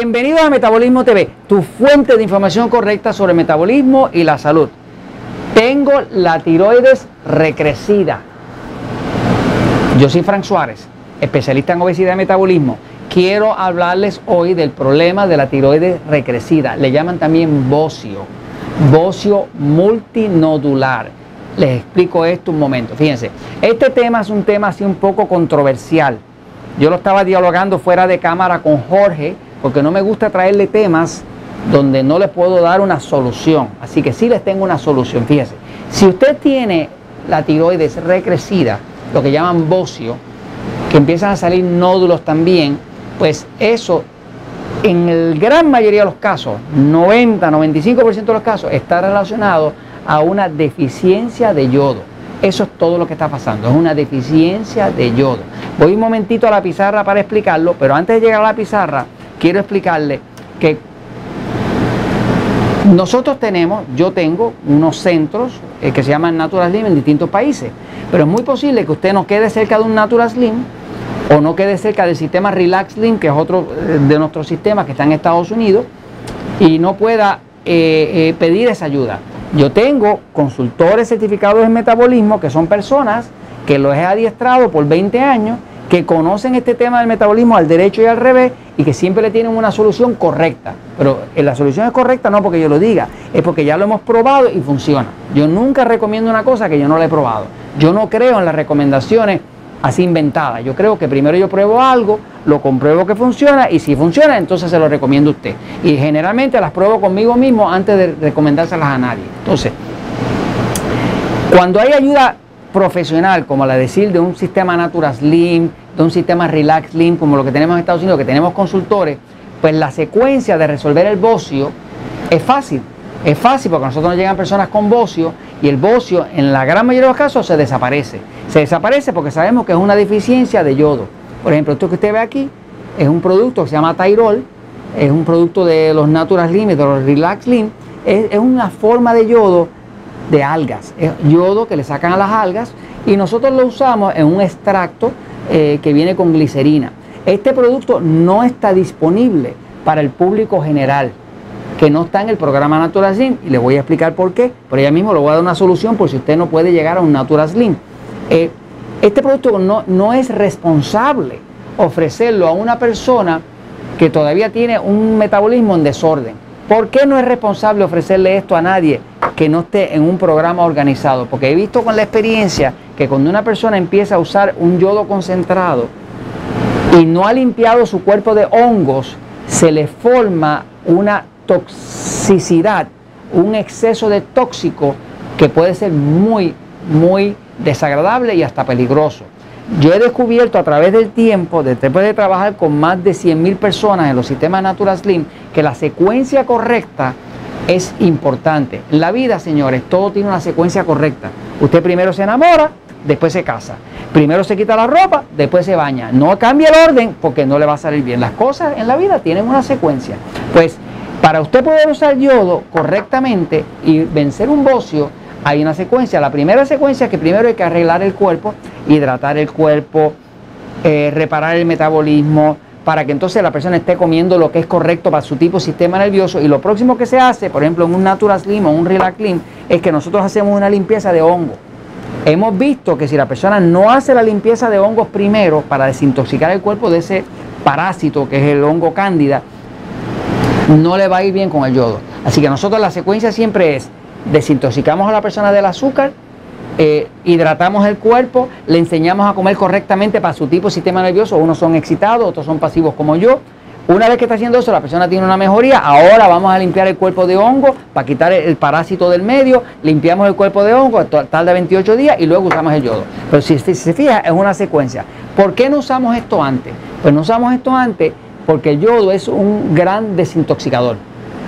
Bienvenidos a Metabolismo TV, tu fuente de información correcta sobre metabolismo y la salud. Tengo la tiroides recrecida. Yo soy Frank Suárez, especialista en obesidad y metabolismo. Quiero hablarles hoy del problema de la tiroides recrecida. Le llaman también bocio, bocio multinodular. Les explico esto un momento. Fíjense, este tema es un tema así un poco controversial. Yo lo estaba dialogando fuera de cámara con Jorge, porque no me gusta traerle temas donde no le puedo dar una solución. Así que sí les tengo una solución. Fíjese, si usted tiene la tiroides recrecida, lo que llaman bocio, que empiezan a salir nódulos también, pues eso en el gran mayoría de los casos, 90, 95% de los casos, está relacionado a una deficiencia de yodo. Eso es todo lo que está pasando, es una deficiencia de yodo. Voy un momentito a la pizarra para explicarlo, pero antes de llegar a la pizarra, quiero explicarle que nosotros tenemos, yo tengo unos centros eh, que se llaman Natural Slim en distintos países, pero es muy posible que usted no quede cerca de un Natural Slim o no quede cerca del sistema Relax Slim, que es otro eh, de nuestros sistemas que está en Estados Unidos, y no pueda eh, pedir esa ayuda. Yo tengo consultores certificados en metabolismo que son personas que los he adiestrado por 20 años que conocen este tema del metabolismo al derecho y al revés y que siempre le tienen una solución correcta. Pero eh, la solución es correcta no porque yo lo diga, es porque ya lo hemos probado y funciona. Yo nunca recomiendo una cosa que yo no la he probado. Yo no creo en las recomendaciones así inventadas. Yo creo que primero yo pruebo algo, lo compruebo que funciona y si funciona entonces se lo recomiendo a usted. Y generalmente las pruebo conmigo mismo antes de recomendárselas a nadie. Entonces, cuando hay ayuda profesional, como la decir de un sistema Natura Slim, de un sistema Relax Slim, como lo que tenemos en Estados Unidos, que tenemos consultores, pues la secuencia de resolver el bocio es fácil. Es fácil porque a nosotros nos llegan personas con bocio y el bocio en la gran mayoría de los casos se desaparece. Se desaparece porque sabemos que es una deficiencia de yodo. Por ejemplo, esto que usted ve aquí es un producto que se llama Tyrol, es un producto de los Natural Slim de los Relax Slim, es una forma de yodo de algas, es yodo que le sacan a las algas y nosotros lo usamos en un extracto eh, que viene con glicerina. Este producto no está disponible para el público general, que no está en el programa Natural Slim y le voy a explicar por qué, pero ya mismo le voy a dar una solución por si usted no puede llegar a un Natural Slim. Eh, este producto no, no es responsable ofrecerlo a una persona que todavía tiene un metabolismo en desorden. ¿Por qué no es responsable ofrecerle esto a nadie que no esté en un programa organizado? Porque he visto con la experiencia que cuando una persona empieza a usar un yodo concentrado y no ha limpiado su cuerpo de hongos, se le forma una toxicidad, un exceso de tóxico que puede ser muy, muy desagradable y hasta peligroso. Yo he descubierto a través del tiempo, después de trabajar con más de 100.000 personas en los sistemas Natural Slim, que la secuencia correcta es importante. En la vida, señores, todo tiene una secuencia correcta. Usted primero se enamora, después se casa. Primero se quita la ropa, después se baña. No cambia el orden porque no le va a salir bien. Las cosas en la vida tienen una secuencia. Pues para usted poder usar yodo correctamente y vencer un bocio, hay una secuencia. La primera secuencia es que primero hay que arreglar el cuerpo, hidratar el cuerpo, eh, reparar el metabolismo, para que entonces la persona esté comiendo lo que es correcto para su tipo de sistema nervioso. Y lo próximo que se hace, por ejemplo, en un Natural Slim o un Relax Slim, es que nosotros hacemos una limpieza de hongo. Hemos visto que si la persona no hace la limpieza de hongos primero para desintoxicar el cuerpo de ese parásito que es el hongo cándida, no le va a ir bien con el yodo. Así que nosotros la secuencia siempre es desintoxicamos a la persona del azúcar, eh, hidratamos el cuerpo, le enseñamos a comer correctamente para su tipo de sistema nervioso. Unos son excitados, otros son pasivos como yo. Una vez que está haciendo eso, la persona tiene una mejoría. Ahora vamos a limpiar el cuerpo de hongo para quitar el, parásito del medio. Limpiamos el cuerpo de hongo, tarda 28 días y luego usamos el yodo. Pero si, si se fija, es una secuencia. ¿Por qué no usamos esto antes? Pues no usamos esto antes porque el yodo es un gran desintoxicador.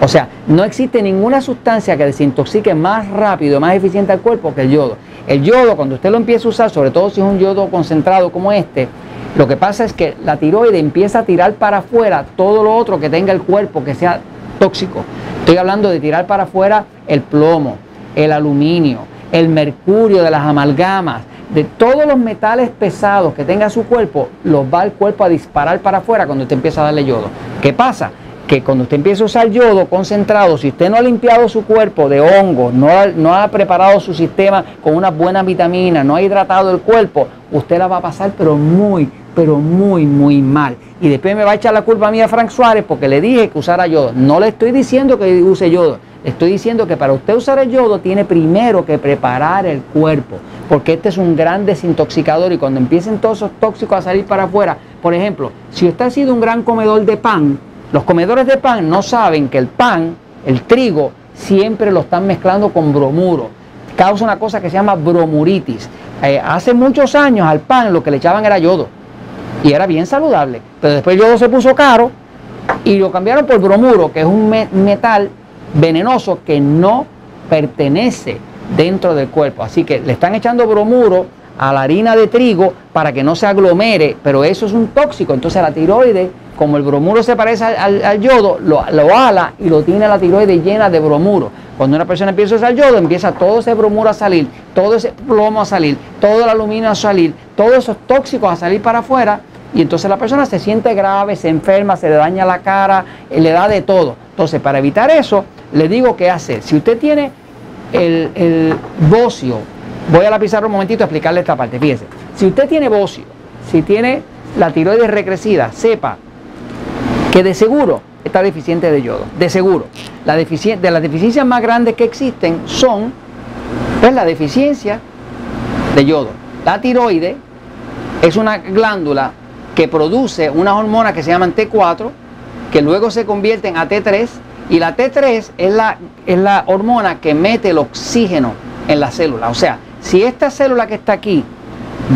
O sea, no existe ninguna sustancia que desintoxique más rápido, más eficiente al cuerpo que el yodo. El yodo, cuando usted lo empieza a usar, sobre todo si es un yodo concentrado como este, lo que pasa es que la tiroide empieza a tirar para afuera todo lo otro que tenga el cuerpo que sea tóxico. Estoy hablando de tirar para afuera el plomo, el aluminio, el mercurio de las amalgamas, de todos los metales pesados que tenga su cuerpo, los va el cuerpo a disparar para afuera cuando usted empieza a darle yodo. ¿Qué pasa? Que cuando usted empieza a usar yodo concentrado, si usted no ha limpiado su cuerpo de hongos, no ha, no ha preparado su sistema con unas buenas vitaminas, no ha hidratado el cuerpo, usted la va a pasar pero muy, pero muy, muy mal. Y después me va a echar la culpa a mí a Frank Suárez porque le dije que usara yodo. No le estoy diciendo que use yodo. Estoy diciendo que para usted usar el yodo tiene primero que preparar el cuerpo, porque este es un gran desintoxicador y cuando empiecen todos esos tóxicos a salir para afuera, por ejemplo, si usted ha sido un gran comedor de pan, los comedores de pan no saben que el pan, el trigo, siempre lo están mezclando con bromuro. Causa una cosa que se llama bromuritis. Eh, hace muchos años al pan lo que le echaban era yodo y era bien saludable, pero después el yodo se puso caro y lo cambiaron por bromuro, que es un metal venenoso que no pertenece dentro del cuerpo. Así que le están echando bromuro a la harina de trigo para que no se aglomere, pero eso es un tóxico. Entonces la tiroides, como el bromuro se parece al, yodo, lo, ala y lo tiene la tiroides llena de bromuro. Cuando una persona empieza a usar yodo, empieza todo ese bromuro a salir, todo ese plomo a salir, todo el aluminio a salir, todos esos tóxicos a salir para afuera y entonces la persona se siente grave, se enferma, se le daña la cara, le da de todo. Entonces, para evitar eso, le digo qué hacer. Si usted tiene el, el bocio, voy a la pizarra un momentito a explicarle esta parte. Fíjese, si usted tiene bocio, si tiene la tiroides recrecida, sepa que de seguro está deficiente de yodo. De seguro. La de las deficiencias más grandes que existen son pues, la deficiencia de yodo. La tiroide es una glándula que produce una hormona que se llama T4, que luego se convierte en AT3, y la T3 es la, es la hormona que mete el oxígeno en la célula. O sea, si esta célula que está aquí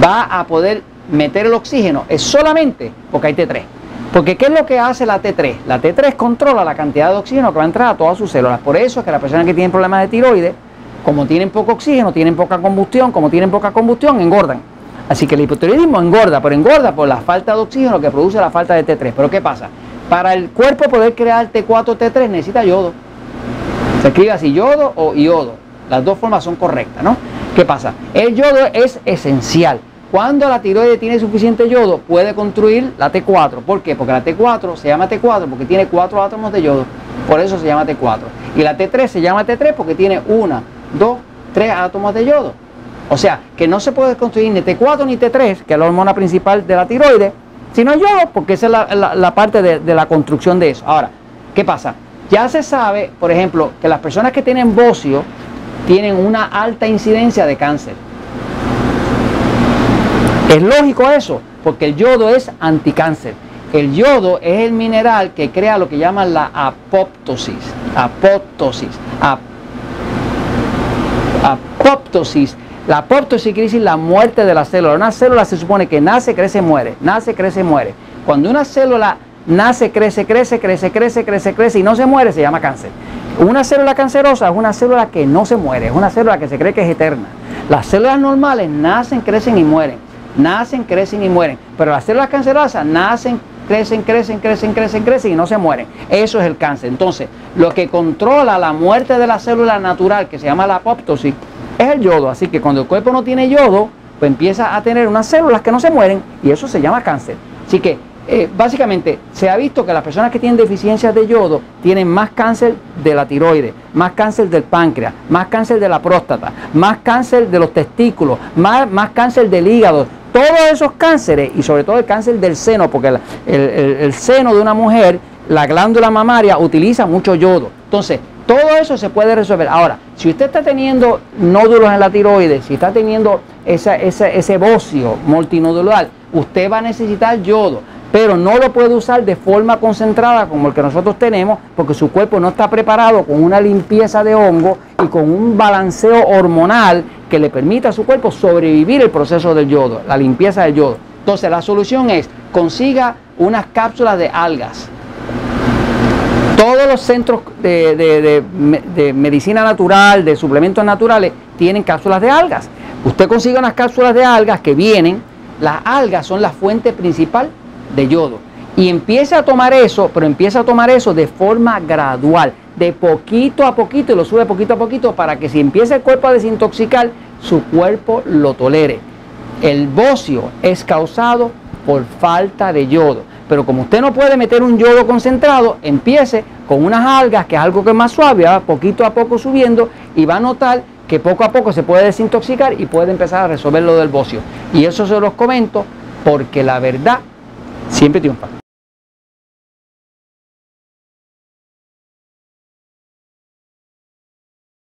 va a poder meter el oxígeno, es solamente porque hay T3. Porque ¿qué es lo que hace la T3? La T3 controla la cantidad de oxígeno que va a entrar a todas sus células. Por eso es que las personas que tienen problemas de tiroides, como tienen poco oxígeno, tienen poca combustión, como tienen poca combustión, engordan. Así que el hipotiroidismo engorda, pero engorda por la falta de oxígeno que produce la falta de T3. Pero ¿qué pasa? Para el cuerpo poder crear T4, T3 necesita yodo. Se escribe así, yodo o iodo. Las dos formas son correctas, ¿no? ¿Qué pasa? El yodo es esencial. Cuando la tiroides tiene suficiente yodo, puede construir la T4. ¿Por qué? Porque la T4 se llama T4 porque tiene cuatro átomos de yodo. Por eso se llama T4. Y la T3 se llama T3 porque tiene una, dos, tres átomos de yodo. O sea, que no se puede construir ni T4 ni T3, que es la hormona principal de la tiroides, sino yodo, porque esa es la, parte de, de, la construcción de eso. Ahora, ¿qué pasa? Ya se sabe, por ejemplo, que las personas que tienen bocio tienen una alta incidencia de cáncer. Es lógico eso, porque el yodo es anticáncer. El yodo es el mineral que crea lo que llaman la apoptosis. Apoptosis. apoptosis la apoptosis quiere decir la muerte de la célula. Una célula se supone que nace, crece, muere. Nace, crece, muere. Cuando una célula nace, crece, crece, crece, crece, crece, crece y no se muere, se llama cáncer. Una célula cancerosa es una célula que no se muere, es una célula que se cree que es eterna. Las células normales nacen, crecen y mueren. Nacen, crecen y mueren. Pero las células cancerosas nacen, crecen, crecen, crecen, crecen, crecen y no se mueren. Eso es el cáncer. Entonces, lo que controla la muerte de la célula natural, que se llama la apoptosis, es el yodo. Así que cuando el cuerpo no tiene yodo, pues empieza a tener unas células que no se mueren y eso se llama cáncer. Así que eh, básicamente se ha visto que las personas que tienen deficiencias de yodo tienen más cáncer de la tiroides, más cáncer del páncreas, más cáncer de la próstata, más cáncer de los testículos, más, más cáncer del hígado. Todos esos cánceres y sobre todo el cáncer del seno, porque el seno de una mujer, la glándula mamaria utiliza mucho yodo. Entonces, todo eso se puede resolver. Ahora, si usted está teniendo nódulos en la tiroides, si está teniendo ese bocio multinodular, usted va a necesitar yodo, pero no lo puede usar de forma concentrada como el que nosotros tenemos, porque su cuerpo no está preparado con una limpieza de hongo y con un balanceo hormonal que le permita a su cuerpo sobrevivir el proceso del yodo, la limpieza del yodo. Entonces, la solución es consiga unas cápsulas de algas todos los centros de, medicina natural, de suplementos naturales, tienen cápsulas de algas. Usted consigue unas cápsulas de algas que vienen, las algas son la fuente principal de yodo. Y empieza a tomar eso, pero empieza a tomar eso de forma gradual, de poquito a poquito, y lo sube poquito a poquito para que si empieza el cuerpo a desintoxicar, su cuerpo lo tolere. el bocio es causado por falta de yodo. Pero como usted no puede meter un yodo concentrado, empiece con unas algas, que es algo que es más suave, va poquito a poco subiendo y va a notar que poco a poco se puede desintoxicar y puede empezar a resolver lo del bocio. Y eso se los comento porque la verdad siempre triunfa.